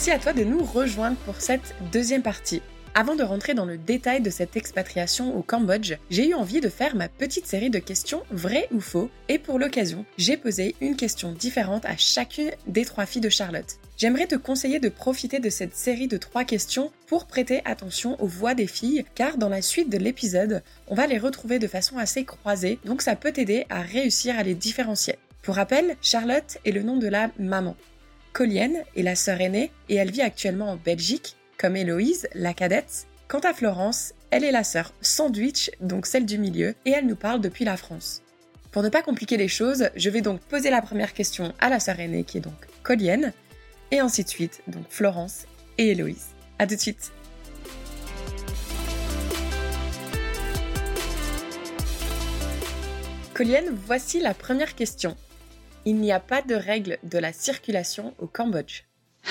Merci à toi de nous rejoindre pour cette deuxième partie. Avant de rentrer dans le détail de cette expatriation au Cambodge, j'ai eu envie de faire ma petite série de questions vraies ou faux, et pour l'occasion, j'ai posé une question différente à chacune des trois filles de Charlotte. J'aimerais te conseiller de profiter de cette série de trois questions pour prêter attention aux voix des filles, car dans la suite de l'épisode, on va les retrouver de façon assez croisée, donc ça peut t'aider à réussir à les différencier. Pour rappel, Charlotte est le nom de la maman. Colienne est la sœur aînée et elle vit actuellement en Belgique comme Héloïse, la cadette. Quant à Florence, elle est la sœur sandwich, donc celle du milieu, et elle nous parle depuis la France. Pour ne pas compliquer les choses, je vais donc poser la première question à la sœur aînée qui est donc Colienne, et ainsi de suite, donc Florence et Héloïse. A tout de suite Colienne, voici la première question. Il n'y a pas de règle de la circulation au Cambodge.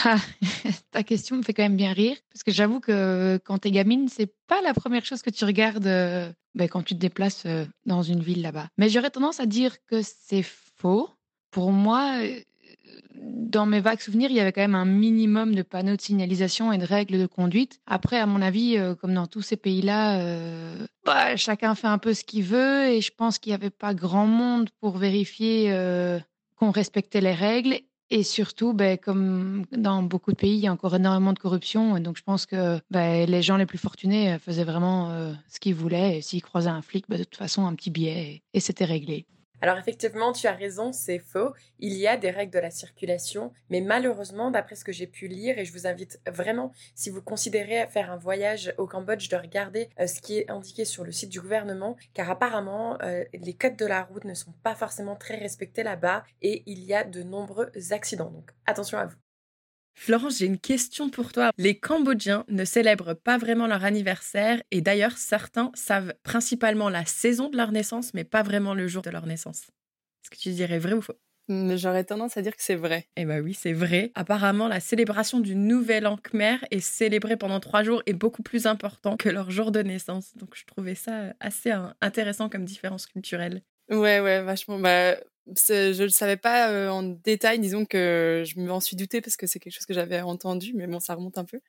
Ah, ta question me fait quand même bien rire, parce que j'avoue que quand t'es gamine, c'est pas la première chose que tu regardes euh, ben, quand tu te déplaces euh, dans une ville là-bas. Mais j'aurais tendance à dire que c'est faux. Pour moi, euh, dans mes vagues souvenirs, il y avait quand même un minimum de panneaux de signalisation et de règles de conduite. Après, à mon avis, comme dans tous ces pays-là, bah, chacun fait un peu ce qu'il veut et je pense qu'il n'y avait pas grand monde pour vérifier qu'on respectait les règles et surtout, ben, comme dans beaucoup de pays, il y a encore énormément de corruption. Et donc, je pense que ben, les gens les plus fortunés euh, faisaient vraiment euh, ce qu'ils voulaient. Et s'ils croisaient un flic, ben, de toute façon, un petit billet et c'était réglé. Alors effectivement, tu as raison, c'est faux. Il y a des règles de la circulation, mais malheureusement, d'après ce que j'ai pu lire, et je vous invite vraiment, si vous considérez faire un voyage au Cambodge, de regarder euh, ce qui est indiqué sur le site du gouvernement, car apparemment, euh, les codes de la route ne sont pas forcément très respectés là-bas, et il y a de nombreux accidents. Donc attention à vous. Florence, j'ai une question pour toi. Les Cambodgiens ne célèbrent pas vraiment leur anniversaire et d'ailleurs certains savent principalement la saison de leur naissance mais pas vraiment le jour de leur naissance. Est-ce que tu dirais vrai ou faux? J'aurais tendance à dire que c'est vrai. Eh bien oui, c'est vrai. Apparemment, la célébration du Nouvel An Khmer est célébrée pendant trois jours et beaucoup plus important que leur jour de naissance. Donc je trouvais ça assez euh, intéressant comme différence culturelle. Ouais, ouais, vachement. Bah, je ne le savais pas euh, en détail, disons que je m'en suis doutée parce que c'est quelque chose que j'avais entendu, mais bon, ça remonte un peu.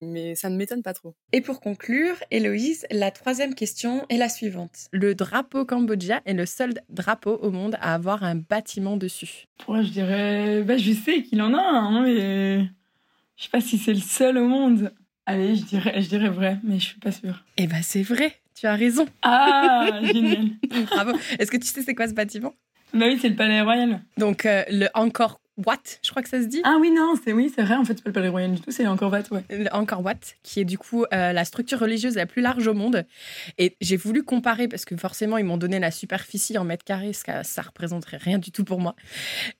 Mais ça ne m'étonne pas trop. Et pour conclure, Héloïse, la troisième question est la suivante. Le drapeau cambodgien est le seul drapeau au monde à avoir un bâtiment dessus. Moi, je dirais. Bah, je sais qu'il en a un, mais. Je sais pas si c'est le seul au monde. Allez, je dirais, je dirais vrai, mais je suis pas sûre. Eh ben, c'est vrai. Tu as raison. Ah, génial. Bravo. Est-ce que tu sais c'est quoi ce bâtiment? Bah oui, c'est le Palais Royal. Donc, euh, le Angkor Wat, je crois que ça se dit. Ah oui, non, c'est oui, c'est vrai, en fait, c'est pas le Palais Royal du tout, c'est Angkor Wat, ouais. Le Angkor Wat, qui est du coup euh, la structure religieuse la plus large au monde. Et j'ai voulu comparer, parce que forcément, ils m'ont donné la superficie en mètres carrés, ce que ça représenterait rien du tout pour moi.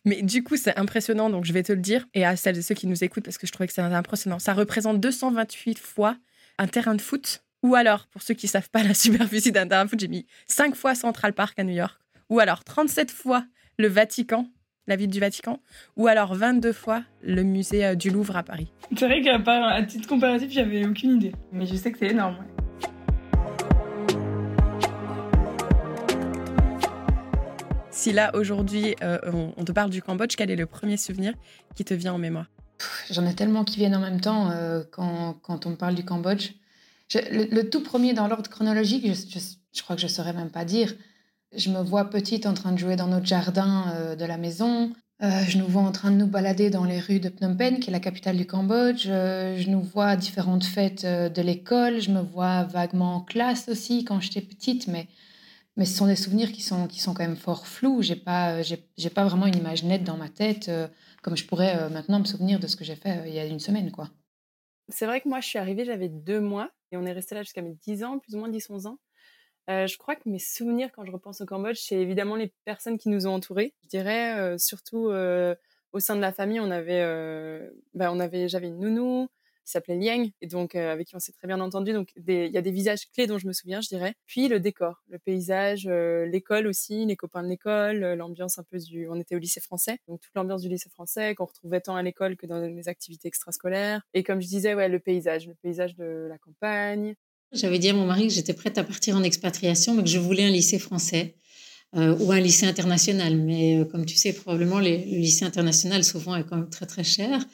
Mais du coup, c'est impressionnant, donc je vais te le dire. Et à celles et ceux qui nous écoutent, parce que je trouvais que c'est impressionnant. Ça représente 228 fois un terrain de foot. Ou alors, pour ceux qui savent pas la superficie d'un terrain de foot, j'ai mis 5 fois Central Park à New York. Ou alors 37 fois le Vatican, la ville du Vatican, ou alors 22 fois le musée euh, du Louvre à Paris. C'est vrai qu'à part, à titre comparatif, j'avais aucune idée. Mais je sais que c'est énorme. Si là, aujourd'hui, euh, on, te parle du Cambodge, quel est le premier souvenir qui te vient en mémoire? J'en ai tellement qui viennent en même temps euh, quand, quand, on me parle du Cambodge. le, tout premier dans l'ordre chronologique, je, je, crois que je ne saurais même pas dire. Je me vois petite en train de jouer dans notre jardin euh, de la maison. Euh, je nous vois en train de nous balader dans les rues de Phnom Penh, qui est la capitale du Cambodge. Euh, je nous vois à différentes fêtes de l'école. Je me vois vaguement en classe aussi quand j'étais petite, mais, mais ce sont des souvenirs qui sont, qui sont quand même fort flous. J'ai pas, j'ai, pas vraiment une image nette dans ma tête, comme je pourrais maintenant me souvenir de ce que j'ai fait il y a une semaine, quoi. C'est vrai que moi, je suis arrivée, j'avais deux mois et on est resté là jusqu'à mes 10 ans, plus ou moins 10-11 ans. Euh, je crois que mes souvenirs quand je repense au Cambodge, c'est évidemment les personnes qui nous ont entourés. Je dirais euh, surtout euh, au sein de la famille, on avait, bah, on avait, j'avais une nounou qui s'appelait Liang et donc avec qui on s'est très bien entendu. Donc il y a des visages clés dont je me souviens, je dirais. Puis le décor, le paysage, l'école aussi, les copains de l'école, l'ambiance un peu du, on était au lycée français, donc toute l'ambiance du lycée français qu'on retrouvait tant à l'école que dans les activités extrascolaires. Et comme je disais, ouais, le paysage, le paysage de la campagne, j'avais dit à mon mari que j'étais prête à partir en expatriation, mais que je voulais un lycée français euh, ou un lycée international. Mais euh, comme tu sais, probablement, les, le lycée international, souvent, est quand même très, très cher.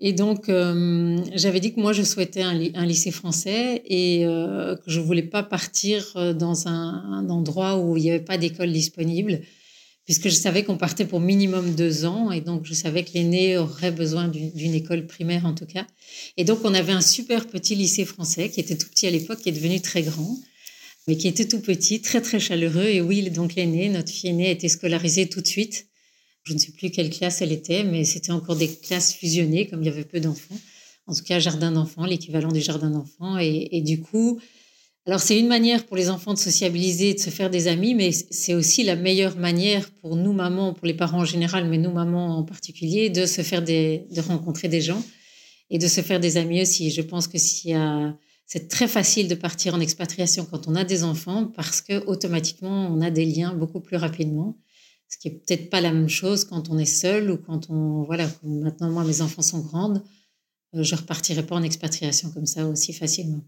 Et donc, euh, j'avais dit que moi, je souhaitais un, lycée français et que je voulais pas partir dans un, endroit où il n'y avait pas d'école disponible, puisque je savais qu'on partait pour minimum deux ans et donc je savais que l'aîné aurait besoin d'une école primaire en tout cas. Et donc, on avait un super petit lycée français qui était tout petit à l'époque, qui est devenu très grand, mais qui était tout petit, très très chaleureux. Et oui, donc l'aîné, notre fille aînée, a été scolarisée tout de suite je ne sais plus quelle classe elle était, mais c'était encore des classes fusionnées, comme il y avait peu d'enfants. En tout cas, jardin d'enfants, l'équivalent du jardin d'enfants. Et, du coup, alors c'est une manière pour les enfants de sociabiliser, de se faire des amis, mais c'est aussi la meilleure manière pour nous mamans, pour les parents en général, mais nous mamans en particulier, de se faire des, de rencontrer des gens et de se faire des amis aussi. Je pense que c'est très facile de partir en expatriation quand on a des enfants parce que automatiquement on a des liens beaucoup plus rapidement ce qui est peut-être pas la même chose quand on est seul ou quand on voilà maintenant moi mes enfants sont grandes euh, je repartirai pas en expatriation comme ça aussi facilement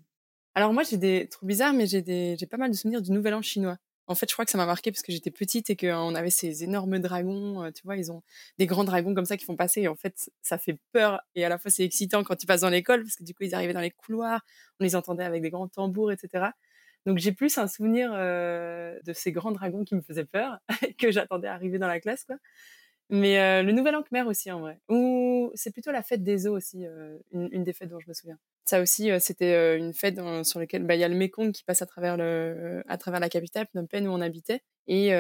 alors moi j'ai des trop bizarres mais j'ai des j'ai pas mal de souvenirs du nouvel an chinois en fait je crois que ça m'a marqué parce que j'étais petite et qu'on avait ces énormes dragons euh, tu vois ils ont des grands dragons comme ça qui font passer et en fait ça fait peur et à la fois c'est excitant quand tu passes dans l'école parce que du coup ils arrivaient dans les couloirs on les entendait avec des grands tambours etc donc j'ai plus un souvenir euh, de ces grands dragons qui me faisaient peur, que j'attendais arriver dans la classe, quoi. Mais euh, le Nouvel An Khmer aussi, en vrai. Ou c'est plutôt la fête des eaux aussi, euh, une, des fêtes dont je me souviens. Ça aussi, c'était une fête sur laquelle bah, il y a le Mekong qui passe à travers, le, à travers la capitale, Phnom Penh, où on habitait. Et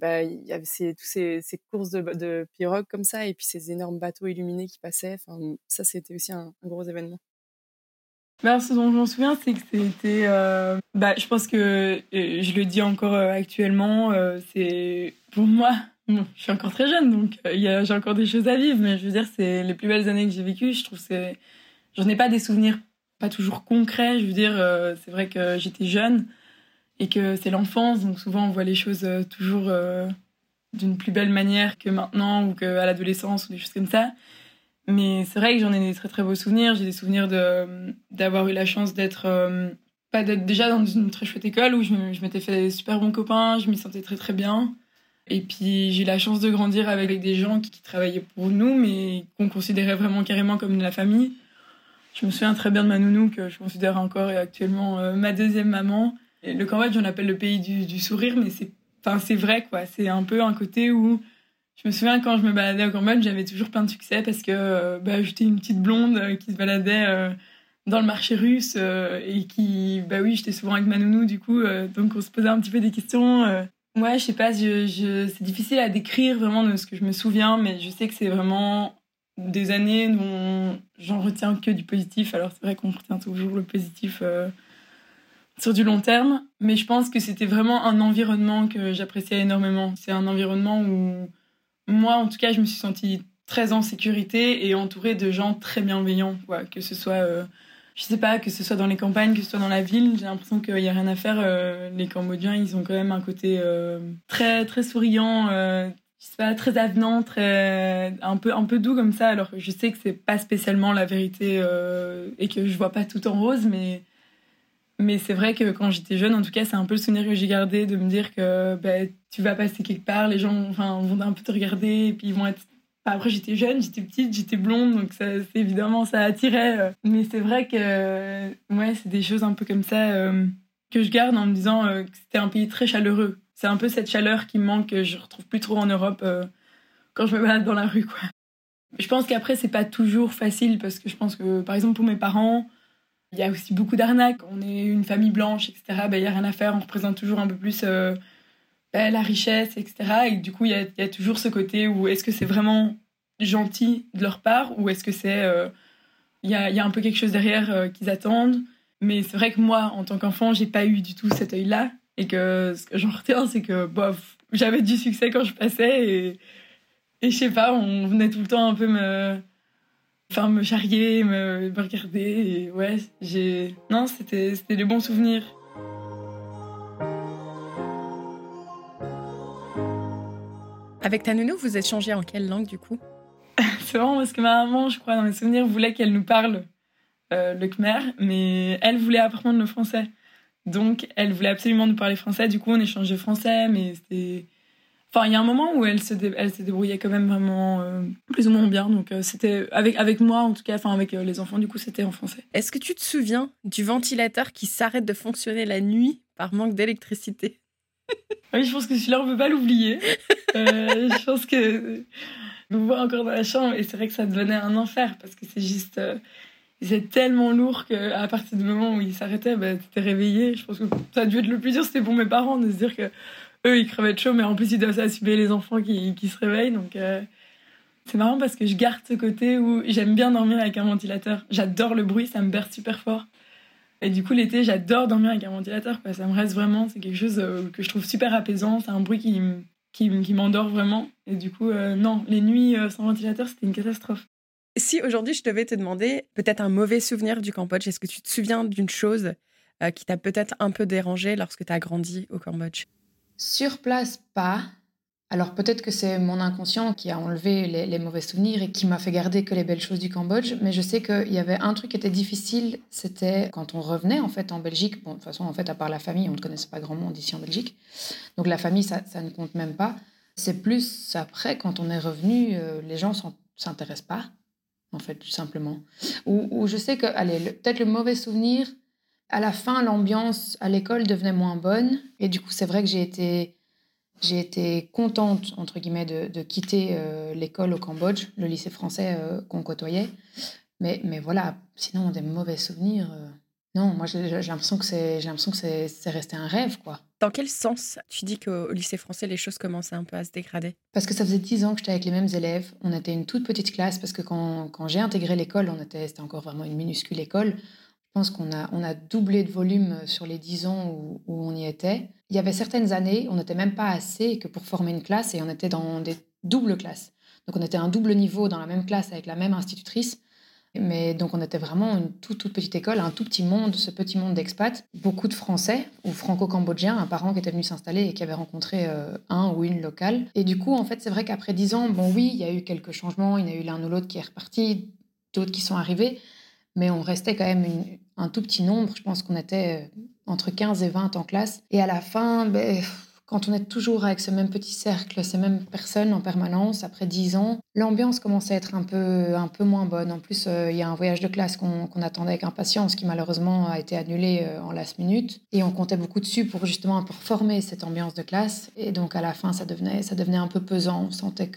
bah, il y avait ces, tous ces, ces courses de, de, pirogues comme ça, et puis ces énormes bateaux illuminés qui passaient. Enfin, ça, c'était aussi un gros événement. Ben, ce dont je m'en souviens, c'est que c'était. Euh, bah, je pense que euh, je le dis encore euh, actuellement. c'est pour moi, je suis encore très jeune, donc j'ai encore des choses à vivre. Mais je veux dire, c'est les plus belles années que j'ai vécues. Je trouve c'est. J'en ai pas des souvenirs pas toujours concrets. Je veux dire, c'est vrai que j'étais jeune et que c'est l'enfance, donc souvent on voit les choses toujours d'une plus belle manière que maintenant ou qu'à l'adolescence ou des choses comme ça. Mais c'est vrai que j'en ai des très très beaux souvenirs. J'ai des souvenirs de d'avoir eu la chance d'être euh, pas d'être déjà dans une très chouette école où je, m'étais fait des super bons copains, je m'y sentais très très bien. Et puis j'ai eu la chance de grandir avec des gens qui, travaillaient pour nous, mais qu'on considérait vraiment carrément comme de la famille. Je me souviens très bien de ma nounou que je considère encore actuellement euh, ma deuxième maman. Et le Cambodge, on l'appelle le pays du, sourire, mais c'est, vrai quoi. C'est un peu un côté où je me souviens quand je me baladais au Cambodge, j'avais toujours plein de succès parce que euh, bah, j'étais une petite blonde euh, qui se baladait dans le marché russe et qui, bah oui, j'étais souvent avec ma nounou du coup, donc on se posait un petit peu des questions. Ouais, je sais pas, je, c'est difficile à décrire vraiment de ce que je me souviens, mais je sais que c'est vraiment des années dont j'en retiens que du positif. Alors c'est vrai qu'on retient toujours le positif sur du long terme, mais je pense que c'était vraiment un environnement que j'appréciais énormément. C'est un environnement où moi, en tout cas, je me suis sentie très en sécurité et entourée de gens très bienveillants, quoi. que ce soit, euh, je sais pas, que ce soit dans les campagnes, que ce soit dans la ville, j'ai l'impression qu'il n'y a rien à faire. Euh, les Cambodgiens, ils ont quand même un côté euh, très, très souriant, je sais pas, très avenant, très, un peu, un peu doux comme ça, alors je sais que c'est pas spécialement la vérité et que je vois pas tout en rose, mais mais c'est vrai que quand j'étais jeune, en tout cas, c'est un peu le souvenir que j'ai gardé de me dire que bah, tu vas passer quelque part, les gens enfin, vont un peu te regarder, et puis ils vont être. après, j'étais jeune, j'étais petite, j'étais blonde, donc ça, évidemment, ça attirait. Euh. Mais c'est vrai que ouais, c'est des choses un peu comme ça euh, que je garde en me disant euh, que c'était un pays très chaleureux. C'est un peu cette chaleur qui me manque, que je retrouve plus trop en Europe quand je me balade dans la rue. Quoi. Je pense qu'après, c'est pas toujours facile parce que je pense que, par exemple, pour mes parents, il y a aussi beaucoup d'arnaques. On est une famille blanche, etc. Ben, il n'y a rien à faire. On représente toujours un peu plus euh, ben, la richesse, etc. Et du coup, il y a, toujours ce côté où est-ce que c'est vraiment gentil de leur part ou est-ce que c'est. Euh, il y, a, un peu quelque chose derrière euh, qu'ils attendent. Mais c'est vrai que moi, en tant qu'enfant, j'ai pas eu du tout cet œil-là. Et que ce que j'en retiens, c'est que bof, j'avais du succès quand je passais. Et, et je sais pas, on venait tout le temps un peu me enfin me charrier, me, regarder. Et ouais, j'ai. Non, c'était des bons souvenirs. Avec ta nounou, vous êtes changé en quelle langue du coup? C'est marrant parce que ma maman, je crois, dans mes souvenirs, voulait qu'elle nous parle euh, le khmer, mais elle voulait apprendre le français. Donc, elle voulait absolument nous parler français. Du coup, on échangeait français, mais c'était. Enfin, il y a un moment où elle se, elle se débrouillait quand même vraiment euh, plus ou moins bien. Donc, euh, c'était avec, avec moi, en tout cas, enfin, avec les enfants, du coup, c'était en français. Est-ce que tu te souviens du ventilateur qui s'arrête de fonctionner la nuit par manque d'électricité? Oui, je pense que celui-là, on ne peut pas l'oublier. je pense que je me vois encore dans la chambre et c'est vrai que ça devenait un enfer parce que c'est juste. C'est tellement lourd qu'à partir du moment où il s'arrêtait, bah, tu étais réveillé. Je pense que ça a dû être le plus dur, c'était pour mes parents de se dire que eux, ils crevaient de chaud, mais en plus, ils doivent s'assumer les enfants qui, qui, se réveillent. Donc, euh, c'est marrant parce que je garde ce côté où j'aime bien dormir avec un ventilateur. J'adore le bruit, ça me berce super fort. Et du coup, l'été, j'adore dormir avec un ventilateur. Quoi. Ça me reste vraiment, c'est quelque chose euh, que je trouve super apaisant. C'est un bruit qui, qui, qui m'endort vraiment. Et du coup, euh, non, les nuits sans ventilateur, c'était une catastrophe. Si aujourd'hui je devais te demander peut-être un mauvais souvenir du Cambodge, est-ce que tu te souviens d'une chose qui t'a peut-être un peu dérangé lorsque tu as grandi au Cambodge? Sur place, pas. Alors peut-être que c'est mon inconscient qui a enlevé les, mauvais souvenirs et qui m'a fait garder que les belles choses du Cambodge, mais je sais qu'il y avait un truc qui était difficile, c'était quand on revenait en fait en Belgique. Bon, de toute façon, en fait, à part la famille, on ne connaissait pas grand monde ici en Belgique. Donc la famille, ça, ne compte même pas. C'est plus après, quand on est revenu, euh, les gens s'intéressent pas, en fait, tout simplement. Ou, je sais que, allez, peut-être le mauvais souvenir, à la fin, l'ambiance à l'école devenait moins bonne. Et du coup, c'est vrai que j'ai été, été contente, entre guillemets, de, quitter euh, l'école au Cambodge, le lycée français euh, qu'on côtoyait. Mais, mais voilà, sinon, des mauvais souvenirs. Euh, non, moi, j'ai l'impression que c'est resté un rêve, quoi. Dans quel sens tu dis qu'au lycée français, les choses commençaient un peu à se dégrader? Parce que ça faisait dix ans que j'étais avec les mêmes élèves. On était une toute petite classe parce que quand, quand j'ai intégré l'école, on était, c'était encore vraiment une minuscule école. Je pense qu'on a, on a doublé de volume sur les dix ans où, on y était. Il y avait certaines années, on n'était même pas assez que pour former une classe et on était dans des doubles classes. Donc on était un double niveau dans la même classe avec la même institutrice. Mais donc on était vraiment une toute, toute petite école, un tout petit monde, ce petit monde d'expats. Beaucoup de Français ou franco-cambodgiens, un parent qui était venu s'installer et qui avait rencontré euh, un ou une locale. Et du coup, en fait, c'est vrai qu'après dix ans, bon oui, il y a eu quelques changements, il y a eu l'un ou l'autre qui est reparti, d'autres qui sont arrivés mais on restait quand même un tout petit nombre. Je pense qu'on était euh, entre 15 et 20 en classe. Et à la fin, ben, quand on est toujours avec ce même petit cercle, ces mêmes personnes en permanence, après 10 ans, l'ambiance commençait à être un peu, un peu moins bonne. En plus, euh, il y a un voyage de classe qu'on attendait avec impatience, qui malheureusement a été annulé euh, en last minute. Et on comptait beaucoup dessus pour justement pour former cette ambiance de classe. Et donc à la fin, ça devenait, ça devenait un peu pesant. On sentait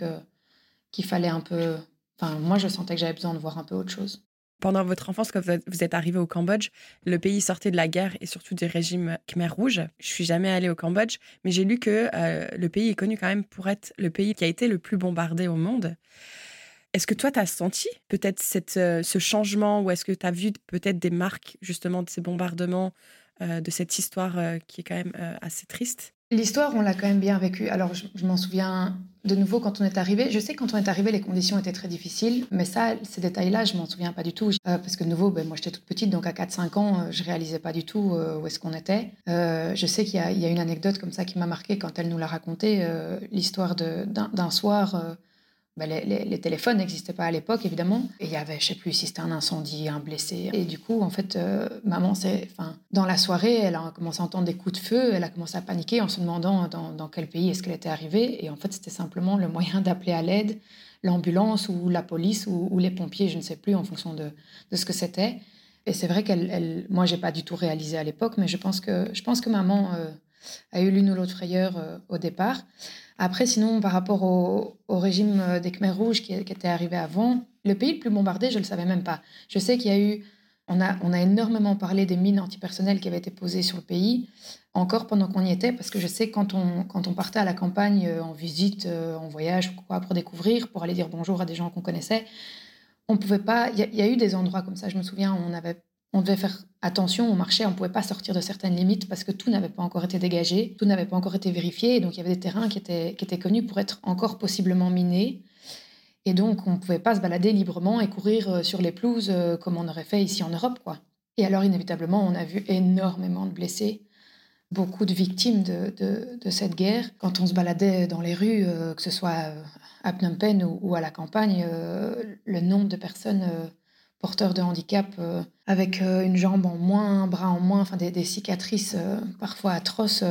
qu'il fallait un peu... Enfin, moi, je sentais que j'avais besoin de voir un peu autre chose. Pendant votre enfance, quand vous êtes arrivé au Cambodge, le pays sortait de la guerre et surtout du régime Khmer Rouge. Je suis jamais allée au Cambodge, mais j'ai lu que euh, le pays est connu quand même pour être le pays qui a été le plus bombardé au monde. Est-ce que toi, tu as senti peut-être euh, ce changement ou est-ce que tu as vu peut-être des marques justement de ces bombardements, euh, de cette histoire qui est quand même assez triste? L'histoire, on l'a quand même bien vécue. Alors, je, m'en souviens de nouveau quand on est arrivé. Je sais que quand on est arrivé, les conditions étaient très difficiles, mais ça, ces détails-là, je m'en souviens pas du tout. Euh, parce que de nouveau, ben, moi, j'étais toute petite, donc à 4-5 ans, euh, je réalisais pas du tout euh, où est-ce qu'on était. je sais qu'il y, y, a une anecdote comme ça qui m'a marqué quand elle nous l'a raconté, l'histoire d'un soir bah, les, téléphones n'existaient pas à l'époque, évidemment. Et il y avait, je sais plus si c'était un incendie, un blessé. Et du coup, en fait, euh, maman, enfin, dans la soirée, elle a commencé à entendre des coups de feu. Elle a commencé à paniquer en se demandant dans, quel pays est-ce qu'elle était arrivée. Et en fait, c'était simplement le moyen d'appeler à l'aide l'ambulance ou la police ou, les pompiers, je ne sais plus, en fonction de, de ce que c'était. Et c'est vrai qu'elle, elle, moi, j'ai pas du tout réalisé à l'époque, mais je pense que, je pense que maman euh, a eu l'une ou l'autre frayeur euh, au départ. Après, sinon, par rapport au, régime euh, des Khmers rouges qui, était arrivé avant, le pays le plus bombardé, je ne le savais même pas. Je sais qu'il y a eu, on a, on a énormément parlé des mines antipersonnelles qui avaient été posées sur le pays, encore pendant qu'on y était, parce que je sais quand on, quand on partait à la campagne euh, en visite, euh, en voyage quoi, pour découvrir, pour aller dire bonjour à des gens qu'on connaissait, on pouvait pas. Il y, y, a eu des endroits comme ça. Je me souviens, on avait on devait faire attention au marché, on ne pouvait pas sortir de certaines limites parce que tout n'avait pas encore été dégagé, tout n'avait pas encore été vérifié, et donc il y avait des terrains qui étaient, qui étaient connus pour être encore possiblement minés. Et donc, on ne pouvait pas se balader librement et courir euh, sur les pelouses euh, comme on aurait fait ici en Europe. quoi. Et alors, inévitablement, on a vu énormément de blessés, beaucoup de victimes de, de, cette guerre. Quand on se baladait dans les rues, euh, que ce soit à Phnom Penh ou, à la campagne, le nombre de personnes porteurs de handicap euh, avec euh, une jambe en moins, un bras en moins, enfin des, cicatrices euh, parfois atroces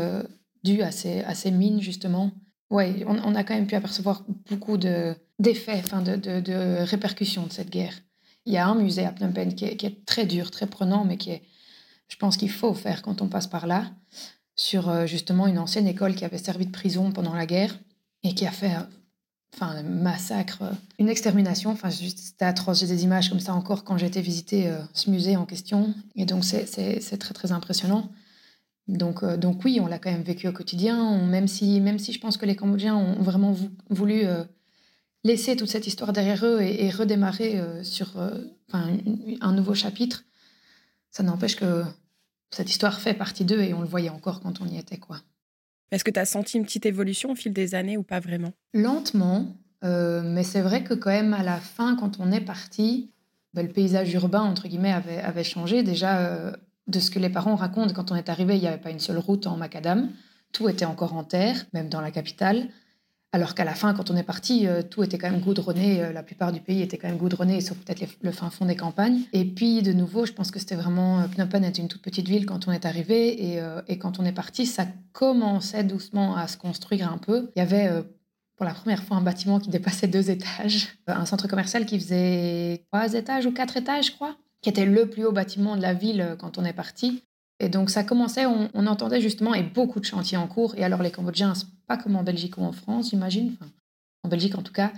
dues à ces, mines justement. Oui, on, a quand même pu apercevoir beaucoup d'effets, de, de, répercussions de cette guerre. Il y a un musée à Phnom Penh qui est, très dur, très prenant, mais qui est, je pense qu'il faut faire quand on passe par là, sur justement une ancienne école qui avait servi de prison pendant la guerre et qui a fait enfin, un massacre, une extermination. Enfin, c'était atroce. J'ai des images comme ça encore quand j'ai été visiter euh, ce musée en question. Et donc, c'est très, très impressionnant. Donc, euh, donc oui, on l'a quand même vécu au quotidien, même, si, même si je pense que les Cambodgiens ont vraiment voulu euh, laisser toute cette histoire derrière eux et, redémarrer sur un nouveau chapitre. Ça n'empêche que cette histoire fait partie d'eux et on le voyait encore quand on y était. quoi. Est-ce que tu as senti une petite évolution au fil des années ou pas vraiment? Lentement, euh, mais c'est vrai que quand même à la fin, quand on est parti, ben, le paysage urbain, entre guillemets, avait, avait changé. Déjà, euh, de ce que les parents racontent, quand on est arrivé, il n'y avait pas une seule route en macadam. Tout était encore en terre, même dans la capitale. Alors qu'à la fin, quand on est parti, euh, tout était quand même goudronné. Euh, la plupart du pays était quand même goudronné, sauf peut-être le fin fond des campagnes. Et puis, de nouveau, je pense que c'était vraiment. Euh, Phnom était une toute petite ville quand on est arrivé. Et, quand on est parti, ça commençait doucement à se construire un peu. Il y avait. pour la première fois, un bâtiment qui dépassait deux étages, un centre commercial qui faisait trois étages ou quatre étages, je crois, qui était le plus haut bâtiment de la ville quand on est parti. Et donc ça commençait, on, entendait justement, et beaucoup de chantiers en cours. Et alors les Cambodgiens, pas comme en Belgique ou en France, j'imagine. en Belgique en tout cas,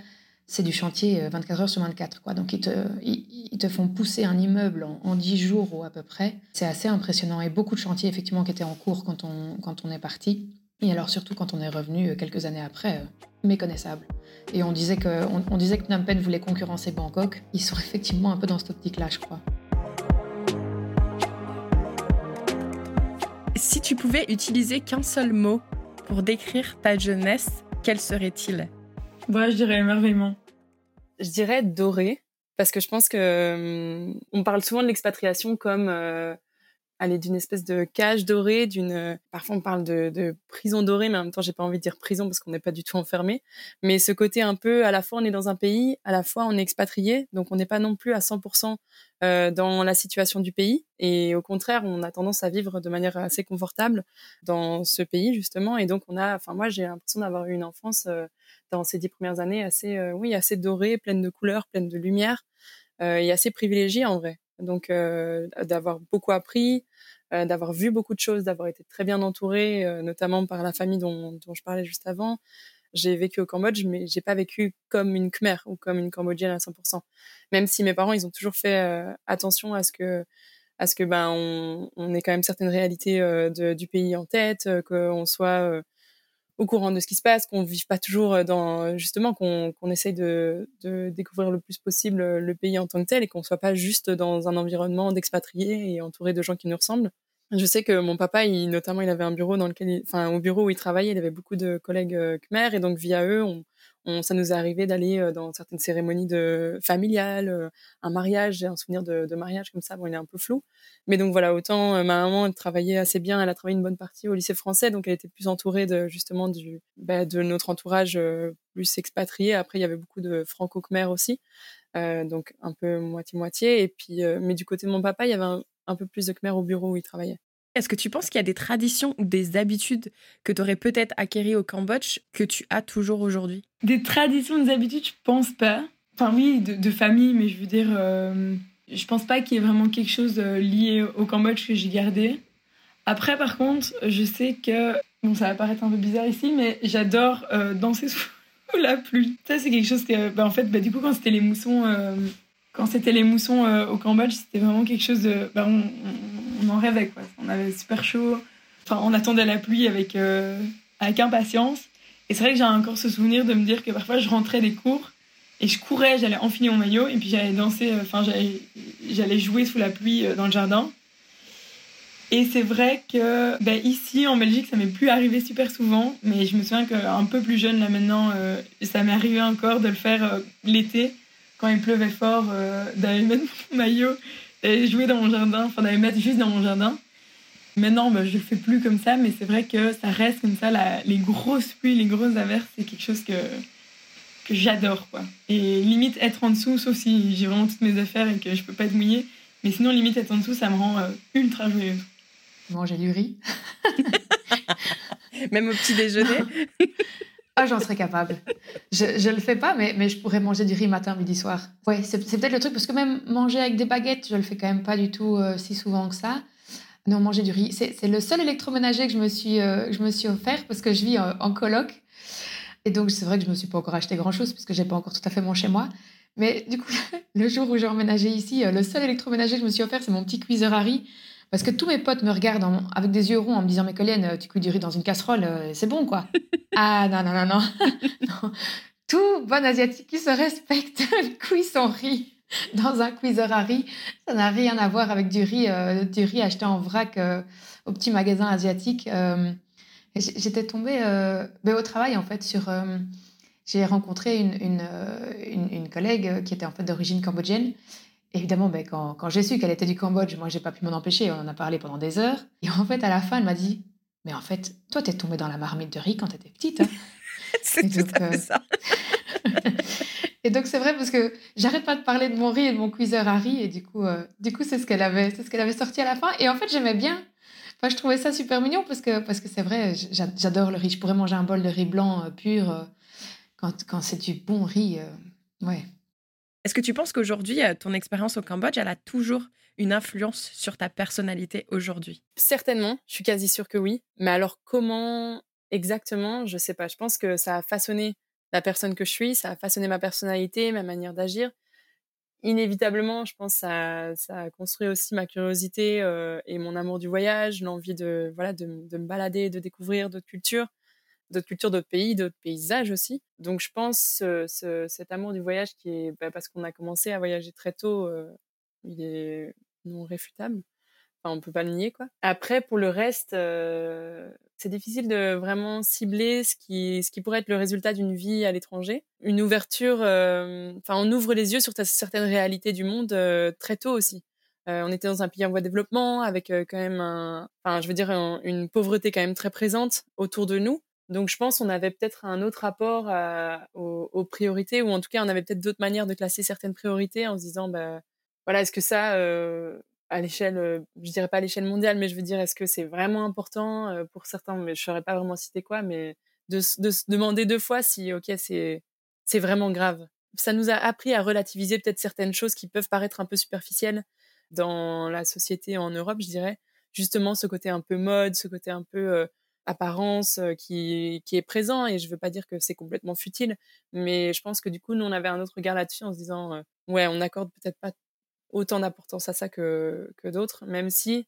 c'est du chantier 24 euh, heures sur 24. Quoi. Donc ils te, font pousser un immeuble en, 10 jours ou à peu près. C'est assez impressionnant. Et beaucoup de chantiers effectivement qui étaient en cours quand on, est parti. Et alors surtout quand on est revenu euh, quelques années après, euh, méconnaissable. Et on disait, que, on, voulait concurrencer Bangkok. Ils sont effectivement un peu dans cette optique-là, je crois. Si tu pouvais utiliser qu'un seul mot pour décrire ta jeunesse, quel serait-il? Moi, je dirais émerveillement. Je dirais doré, parce que je pense que hum, on parle souvent de l'expatriation comme euh, aller d'une espèce de cage dorée, d'une. Parfois on parle de, de, prison dorée, mais en même temps j'ai pas envie de dire prison parce qu'on n'est pas du tout enfermé. Mais ce côté un peu, à la fois on est dans un pays, à la fois on est expatrié, donc on n'est pas non plus à 100% euh, dans la situation du pays. Et au contraire, on a tendance à vivre de manière assez confortable dans ce pays justement. Et donc on a, enfin moi j'ai l'impression d'avoir eu une enfance euh, dans ces dix premières années assez, euh, oui, assez dorée, pleine de couleurs, pleine de lumière et assez privilégiée en vrai. Donc, euh, d'avoir beaucoup appris, euh, d'avoir vu beaucoup de choses, d'avoir été très bien entourée, euh, notamment par la famille dont, dont, je parlais juste avant. J'ai vécu au Cambodge, mais j'ai pas vécu comme une Khmer ou comme une Cambodgienne à 100%. Même si mes parents, ils ont toujours fait attention à ce que à ce que ben on, on ait quand même certaines réalités de, du pays en tête, qu'on soit au courant de ce qui se passe, qu'on vive pas toujours euh, dans justement qu'on qu'on essaye de, de, découvrir le plus possible euh, le pays en tant que tel et qu'on soit pas juste dans un environnement d'expatriés et entouré de gens qui nous ressemblent. Je sais que mon papa, il, notamment, il avait un bureau dans lequel, enfin, au bureau où il travaillait, il avait beaucoup de collègues euh, khmer et donc via eux, on, ça nous est arrivé d'aller euh, dans certaines cérémonies de familiales, euh, un mariage, un souvenir de, mariage comme ça, bon, il est un peu flou. Mais donc voilà, autant euh, ma maman elle travaillait assez bien, elle a travaillé une bonne partie au lycée français, donc elle était plus entourée de justement bah, de notre entourage plus expatrié. Après, il y avait beaucoup de franco-khmer aussi, donc un peu moitié-moitié. Et puis, mais du côté de mon papa, il y avait un, un peu plus de khmer au bureau où il travaillait. Est-ce que tu penses qu'il y a des traditions ou des habitudes que tu aurais peut-être acquéries au Cambodge que tu as toujours aujourd'hui? Des traditions, des habitudes, je pense pas. Enfin oui, de, famille, mais je veux dire, euh, je pense pas qu'il y ait vraiment quelque chose euh, lié au Cambodge que j'ai gardé. Après, par contre, je sais que, bon, ça va paraître un peu bizarre ici, mais j'adore euh, danser sous la pluie. Ça, c'est quelque chose que, bah, en fait, bah, du coup, quand c'était les moussons, quand c'était les moussons au Cambodge, c'était vraiment quelque chose de, bah, on en rêvait quoi. On avait super chaud. Enfin, on attendait la pluie avec euh, avec impatience. Et c'est vrai que j'ai encore ce souvenir de me dire que parfois je rentrais des cours et je courais, j'allais enfiler mon maillot et puis j'allais danser. Euh, enfin, j'allais jouer sous la pluie euh, dans le jardin. Et c'est vrai que ben, ici en Belgique, ça m'est plus arrivé super souvent, mais je me souviens qu'un peu plus jeune là maintenant, ça m'est arrivé encore de le faire l'été quand il pleuvait fort, d'aller mettre mon maillot et jouer dans mon jardin, enfin d'aller mettre juste dans mon jardin. Maintenant, bah, je le fais plus comme ça, mais c'est vrai que ça reste comme ça. les grosses pluies, les grosses averses, c'est quelque chose que, que j'adore. quoi. Et limite être en dessous, sauf si j'ai vraiment toutes mes affaires et que je peux pas être mouillée. Mais sinon, limite être en dessous, ça me rend euh, ultra joyeuse. Manger du riz. Même au petit déjeuner. Ah, j'en serais capable. Je, je le fais pas, mais, mais je pourrais manger du riz matin, midi, soir. Ouais, c'est peut-être le truc, parce que même manger avec des baguettes, je le fais quand même pas du tout euh, si souvent que ça. Non, manger du riz, c'est le seul électroménager que je me suis, euh, je me suis offert parce que je vis en, en coloc. Et donc, c'est vrai que je me suis pas encore acheté grand-chose parce que j'ai pas encore tout à fait mon chez moi. Mais du coup, le jour où j'ai emménagé ici, euh, le seul électroménager que je me suis offert, c'est mon petit cuiseur à riz. Parce que tous mes potes me regardent avec des yeux ronds en me disant Mais Colline, tu cuis du riz dans une casserole, euh, c'est bon quoi. ah non, non, non, non. non. Tout bon asiatique qui se respecte cuit son riz dans un cuiseur à riz. Ça n'a rien à voir avec du riz, euh, du riz acheté en vrac euh, au petit magasin asiatique. Euh, J'étais tombée ben, au travail en fait sur. j'ai rencontré une, une, une, une, collègue qui était en fait d'origine cambodgienne évidemment, ben, quand, quand j'ai su qu'elle était du Cambodge, moi, j'ai pas pu m'en empêcher. On en a parlé pendant des heures. Et en fait, à la fin, elle m'a dit Mais en fait, toi, t'es tombée dans la marmite de riz quand t'étais petite. Hein. c'est tout donc, à fait euh... ça. et donc, c'est vrai parce que j'arrête pas de parler de mon riz et de mon cuiseur à riz. Et du coup, euh, du coup c'est ce qu'elle avait, c'est ce qu'elle avait sorti à la fin. Et en fait, j'aimais bien. Enfin, je trouvais ça super mignon parce que parce que c'est vrai, j'adore le riz. Je pourrais manger un bol de riz blanc euh, pur quand, quand c'est du bon riz. ouais. Est-ce que tu penses qu'aujourd'hui, euh, ton expérience au Cambodge, elle a toujours une influence sur ta personnalité aujourd'hui? Certainement, je suis quasi sûre que oui. Mais alors comment exactement, je sais pas. Je pense que ça a façonné la personne que je suis, ça a façonné ma personnalité, ma manière d'agir. Inévitablement, je pense que ça, a construit aussi ma curiosité euh, et mon amour du voyage, l'envie de voilà de, me balader, de découvrir d'autres cultures d'autres cultures, d'autres pays, d'autres paysages aussi. Donc je pense ce, ce, cet amour du voyage qui est bah, parce qu'on a commencé à voyager très tôt, euh, il est non réfutable. Enfin, on peut pas le nier quoi. Après pour le reste, euh, c'est difficile de vraiment cibler ce qui ce qui pourrait être le résultat d'une vie à l'étranger. Une ouverture, euh, enfin on ouvre les yeux sur certaines réalités du monde très tôt aussi. On était dans un pays en voie de développement avec quand même un, enfin je veux dire un, une pauvreté quand même très présente autour de nous donc je pense qu'on avait peut-être un autre rapport à, aux, aux, priorités, ou en tout cas on avait peut-être d'autres manières de classer certaines priorités en se disant, bah, voilà, est-ce que ça, euh, à l'échelle, euh, je dirais pas à l'échelle mondiale, mais je veux dire, est-ce que c'est vraiment important euh, pour certains, mais je saurais pas vraiment citer quoi, mais de, de se demander deux fois si, ok, c'est c'est vraiment grave. Ça nous a appris à relativiser peut-être certaines choses qui peuvent paraître un peu superficielles dans la société en Europe, je dirais. Justement, ce côté un peu mode, ce côté un peu euh, apparence qui, qui est présent et je veux pas dire que c'est complètement futile mais je pense que du coup nous on avait un autre regard là-dessus en se disant ouais on accorde peut-être pas autant d'importance à ça que, que d'autres même si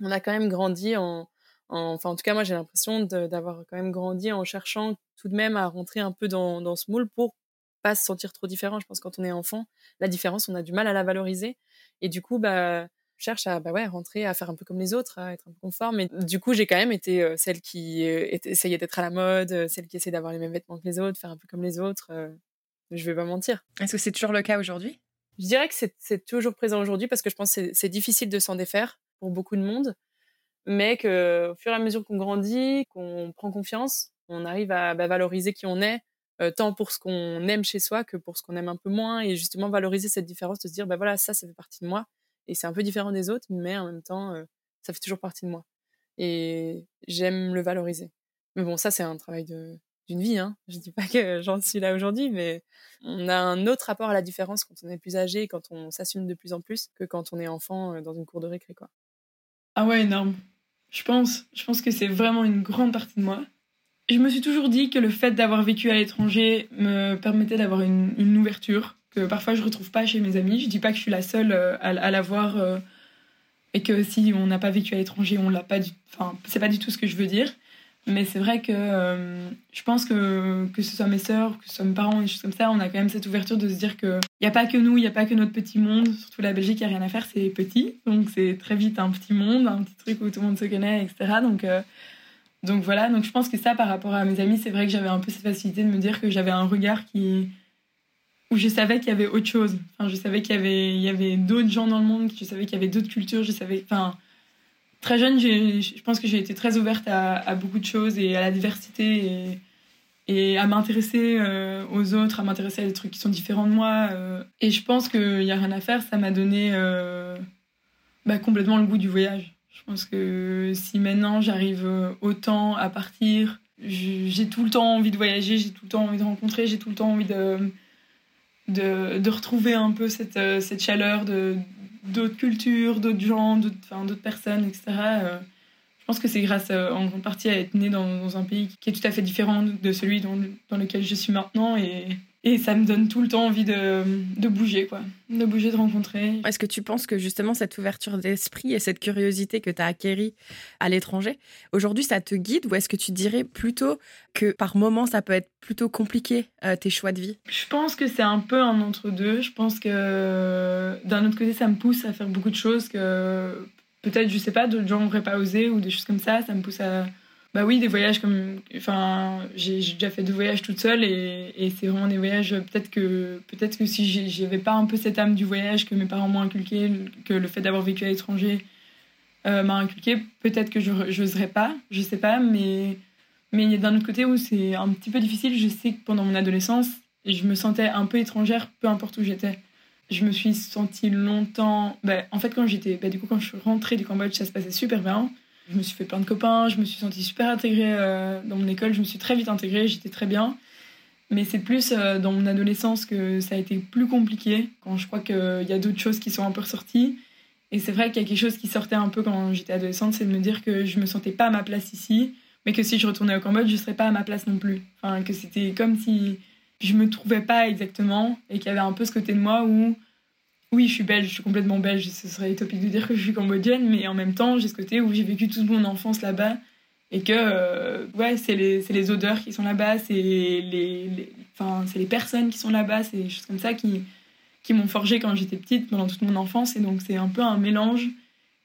on a quand même grandi en, en enfin en tout cas moi j'ai l'impression d'avoir quand même grandi en cherchant tout de même à rentrer un peu dans, dans ce moule pour pas se sentir trop différent. Je pense quand on est enfant la différence on a du mal à la valoriser et du coup bah cherche à bah ouais, rentrer, à faire un peu comme les autres, à être un peu conforme. Mais du coup, j'ai quand même été euh, celle qui euh, essayait d'être à la mode, euh, celle qui essayait d'avoir les mêmes vêtements que les autres, faire un peu comme les autres. je vais pas mentir. Est-ce que c'est toujours le cas aujourd'hui? Je dirais que c'est toujours présent aujourd'hui parce que je pense que c'est difficile de s'en défaire pour beaucoup de monde, mais qu'au fur et à mesure qu'on grandit, qu'on prend confiance, on arrive à bah, valoriser qui on est, tant pour ce qu'on aime chez soi que pour ce qu'on aime un peu moins, et justement valoriser cette différence, de se dire, bah voilà, ça, ça fait partie de moi et c'est un peu différent des autres, mais en même temps, ça fait toujours partie de moi. Et j'aime le valoriser. Mais bon, ça, c'est un travail d'une vie. Hein. Je dis pas que j'en suis là aujourd'hui, mais on a un autre rapport à la différence quand on est plus âgé, quand on s'assume de plus en plus, que quand on est enfant dans une cour de récré. Quoi. Ah ouais, énorme. Je pense, je pense que c'est vraiment une grande partie de moi. Je me suis toujours dit que le fait d'avoir vécu à l'étranger me permettait d'avoir une ouverture que parfois je retrouve pas chez mes amis. Je dis pas que je suis la seule euh, à, à l'avoir euh, et que si on n'a pas vécu à l'étranger, on l'a pas du. Enfin, c'est pas du tout ce que je veux dire. Mais c'est vrai que euh, je pense que que ce soit mes sœurs, que ce soit mes parents, des choses comme ça, on a quand même cette ouverture de se dire que il y a pas que nous, il y a pas que notre petit monde. Surtout la Belgique, il y a rien à faire, c'est petit, donc c'est très vite un petit monde, un petit truc où tout le monde se connaît, etc. Donc donc voilà, donc je pense que ça, par rapport à mes amis, c'est vrai que j'avais un peu cette facilité de me dire que j'avais un regard qui où je savais qu'il y avait autre chose. Enfin, je savais qu'il y avait, il y avait d'autres gens dans le monde, je savais qu'il y avait d'autres cultures, je savais, enfin, très jeune, je pense que j'ai été très ouverte à, beaucoup de choses et à la diversité et, et à m'intéresser euh, aux autres, à m'intéresser à des trucs qui sont différents de moi. Euh, et je pense qu'il n'y a rien à faire, ça m'a donné euh, bah, complètement le goût du voyage. Je pense que si maintenant j'arrive autant à partir j'ai tout le temps envie de voyager, j'ai tout le temps envie de rencontrer, j'ai tout le temps envie de, de, de retrouver un peu cette, euh, cette chaleur de d'autres cultures, d'autres gens, d'autres personnes, etc. Euh, je pense que c'est grâce euh, en grande partie à être né dans, dans, un pays qui est tout à fait différent de celui dans, dans lequel je suis maintenant et, et ça me donne tout le temps envie de, de bouger, quoi. De bouger, de rencontrer. Est-ce que tu penses que justement cette ouverture d'esprit et cette curiosité que tu as acquérie à l'étranger, aujourd'hui ça te guide ou est-ce que tu dirais plutôt que par moments ça peut être plutôt compliqué euh, tes choix de vie? Je pense que c'est un peu un entre-deux. Je pense que d'un autre côté ça me pousse à faire beaucoup de choses que peut-être, je sais pas, d'autres gens n'auraient pas osé ou des choses comme ça. Ça me pousse à bah oui, des voyages comme. Enfin, j'ai déjà fait deux voyages toute seule et, et c'est vraiment des voyages. Peut-être que, peut que si j'avais pas un peu cette âme du voyage que mes parents m'ont inculqué, que le fait d'avoir vécu à l'étranger euh, m'a inculqué, peut-être que je n'oserais pas, je sais pas, mais, mais d'un autre côté où c'est un petit peu difficile, je sais que pendant mon adolescence, je me sentais un peu étrangère, peu importe où j'étais. Je me suis sentie longtemps. Bah, en fait, quand j'étais. Bah, du coup, quand je suis rentrée du Cambodge, ça se passait super bien. Je me suis fait plein de copains, je me suis sentie super intégrée euh, dans mon école, je me suis très vite intégrée, j'étais très bien. Mais c'est plus euh, dans mon adolescence que ça a été plus compliqué, quand je crois qu'il y a d'autres choses qui sont un peu ressorties. Et c'est vrai qu'il y a quelque chose qui sortait un peu quand j'étais adolescente, c'est de me dire que je me sentais pas à ma place ici, mais que si je retournais au Cambodge, je serais pas à ma place non plus. Enfin, que c'était comme si je me trouvais pas exactement et qu'il y avait un peu ce côté de moi où oui, je suis belge, je suis complètement belge. Ce serait utopique de dire que je suis cambodgienne, mais en même temps, j'ai ce côté où j'ai vécu toute mon enfance là-bas et que euh, ouais, c'est les, les, odeurs qui sont là-bas, c'est les, les, les personnes qui sont là-bas, c'est des choses comme ça qui, qui m'ont forgé quand j'étais petite, pendant toute mon enfance. Et donc, c'est un peu un mélange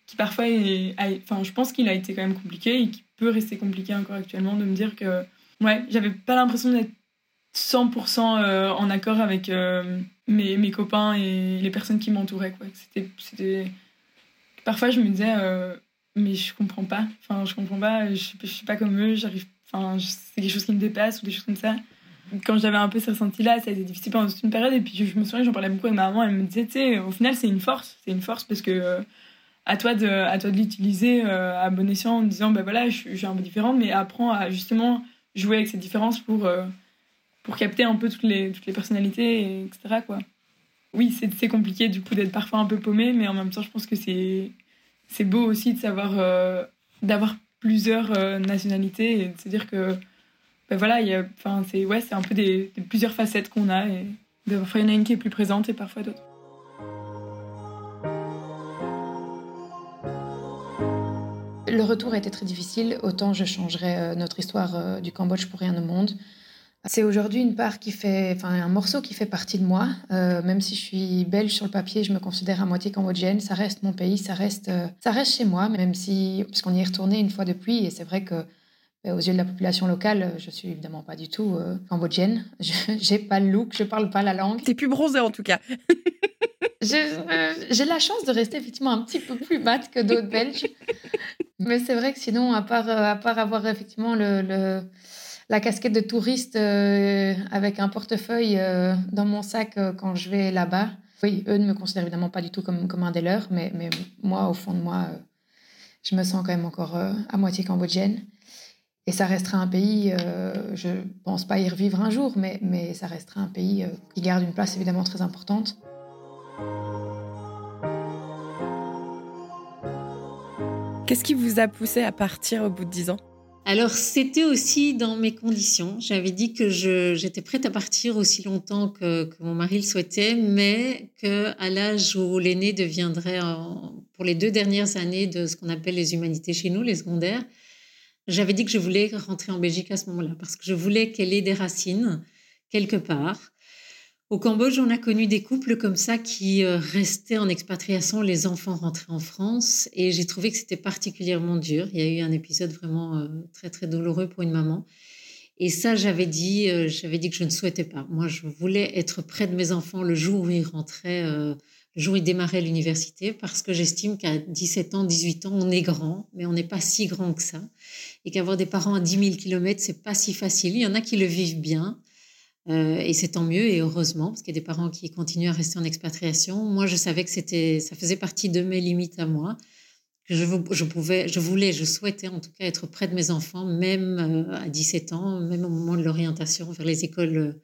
qui parfois est. Je pense qu'il a été quand même compliqué et qui peut rester compliqué encore actuellement de me dire que ouais, j'avais pas l'impression d'être 100% euh, en accord avec euh, mes, mes, copains et les personnes qui m'entouraient. C'était, c'était... Parfois, je me disais, euh, mais je comprends pas. Enfin, je comprends pas, je, je suis pas comme eux, j'arrive. Enfin, c'est quelque chose qui me dépasse ou des choses comme ça. Quand j'avais un peu ce ressenti-là, ça a été difficile pendant toute une période. Et puis, je me souviens, j'en parlais beaucoup avec ma maman. Elle me disait, tu au final, c'est une force. C'est une force parce que à toi de, à toi de l'utiliser à bon escient en disant, ben voilà, je, je, suis un peu différente, mais apprends à justement jouer avec cette différence pour pour capter un peu toutes les, toutes les personnalités, etc. Quoi. Oui, c'est compliqué du coup d'être parfois un peu paumé, mais en même temps, je pense que c'est beau aussi de savoir euh, d'avoir plusieurs euh, nationalités et de se dire que ben voilà, c'est ouais, un peu des, plusieurs facettes qu'on a et parfois il y en a une qui est plus présente et parfois d'autres. Le retour a été très difficile, autant je changerais euh, notre histoire du Cambodge pour rien au monde. C'est aujourd'hui une part qui fait, enfin un morceau qui fait partie de moi. Euh, même si je suis belge sur le papier, je me considère à moitié cambodgienne. Ça reste mon pays, ça reste, euh, ça reste chez moi. Même si, puisqu'on y est retourné une fois depuis, et c'est vrai que euh, aux yeux de la population locale, je suis évidemment pas du tout cambodgienne. J'ai pas le look, je parle pas la langue. T'es plus bronzée en tout cas. J'ai la chance de rester effectivement un petit peu plus mate que d'autres Belges. Mais c'est vrai que sinon, à part, à part avoir effectivement le la casquette de touriste euh, avec un portefeuille euh, dans mon sac euh, quand je vais là-bas. Oui, eux ne me considèrent évidemment pas du tout comme, comme un des leurs, mais, mais moi, au fond de moi, je me sens quand même encore à moitié cambodgienne. Et ça restera un pays, je pense pas y revivre un jour, mais, mais ça restera un pays qui garde une place évidemment très importante. Qu'est-ce qui vous a poussé à partir au bout de dix ans? Alors, c'était aussi dans mes conditions. J'avais dit que j'étais prête à partir aussi longtemps que, mon mari le souhaitait, mais qu'à l'âge où l'aîné deviendrait, pour les deux dernières années de ce qu'on appelle les humanités chez nous, les secondaires, j'avais dit que je voulais rentrer en Belgique à ce moment-là, parce que je voulais qu'elle ait des racines quelque part au Cambodge, on a connu des couples comme ça qui euh, restaient en expatriation, les enfants rentraient en France, et j'ai trouvé que c'était particulièrement dur. Il y a eu un épisode vraiment euh, très très douloureux pour une maman. Et ça, j'avais dit, euh, j'avais dit que je ne souhaitais pas. Moi, je voulais être près de mes enfants le jour où ils rentraient, le jour où ils démarraient l'université, parce que j'estime qu'à 17 ans, 18 ans, on est grand, mais on n'est pas si grand que ça. Et qu'avoir des parents à 10 000 km, c'est pas si facile. Il y en a qui le vivent bien. Euh, et c'est tant mieux et heureusement parce qu'il y a des parents qui continuent à rester en expatriation. Moi, je savais que ça faisait partie de mes limites à moi, que je, pouvais, je voulais, je souhaitais en tout cas être près de mes enfants, même à 17 ans, même au moment de l'orientation vers les écoles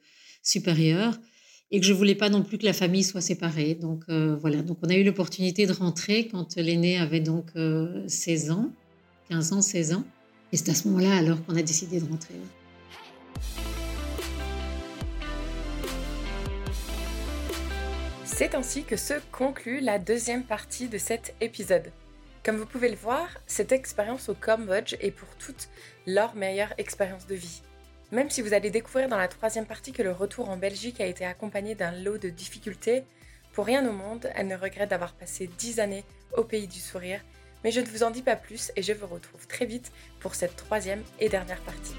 supérieures et que je voulais pas non plus que la famille soit séparée. Donc voilà, donc on a eu l'opportunité de rentrer quand l'aîné avait donc 16 ans, 15 ans, 16 ans. Et c'est à ce moment-là alors qu'on a décidé de rentrer. C'est ainsi que se conclut la deuxième partie de cet épisode. Comme vous pouvez le voir, cette expérience au Cambodge est pour toutes leur meilleure expérience de vie. Même si vous allez découvrir dans la troisième partie que le retour en Belgique a été accompagné d'un lot de difficultés, pour rien au monde, elle ne regrette d'avoir passé dix années au pays du sourire. Mais je ne vous en dis pas plus et je vous retrouve très vite pour cette troisième et dernière partie.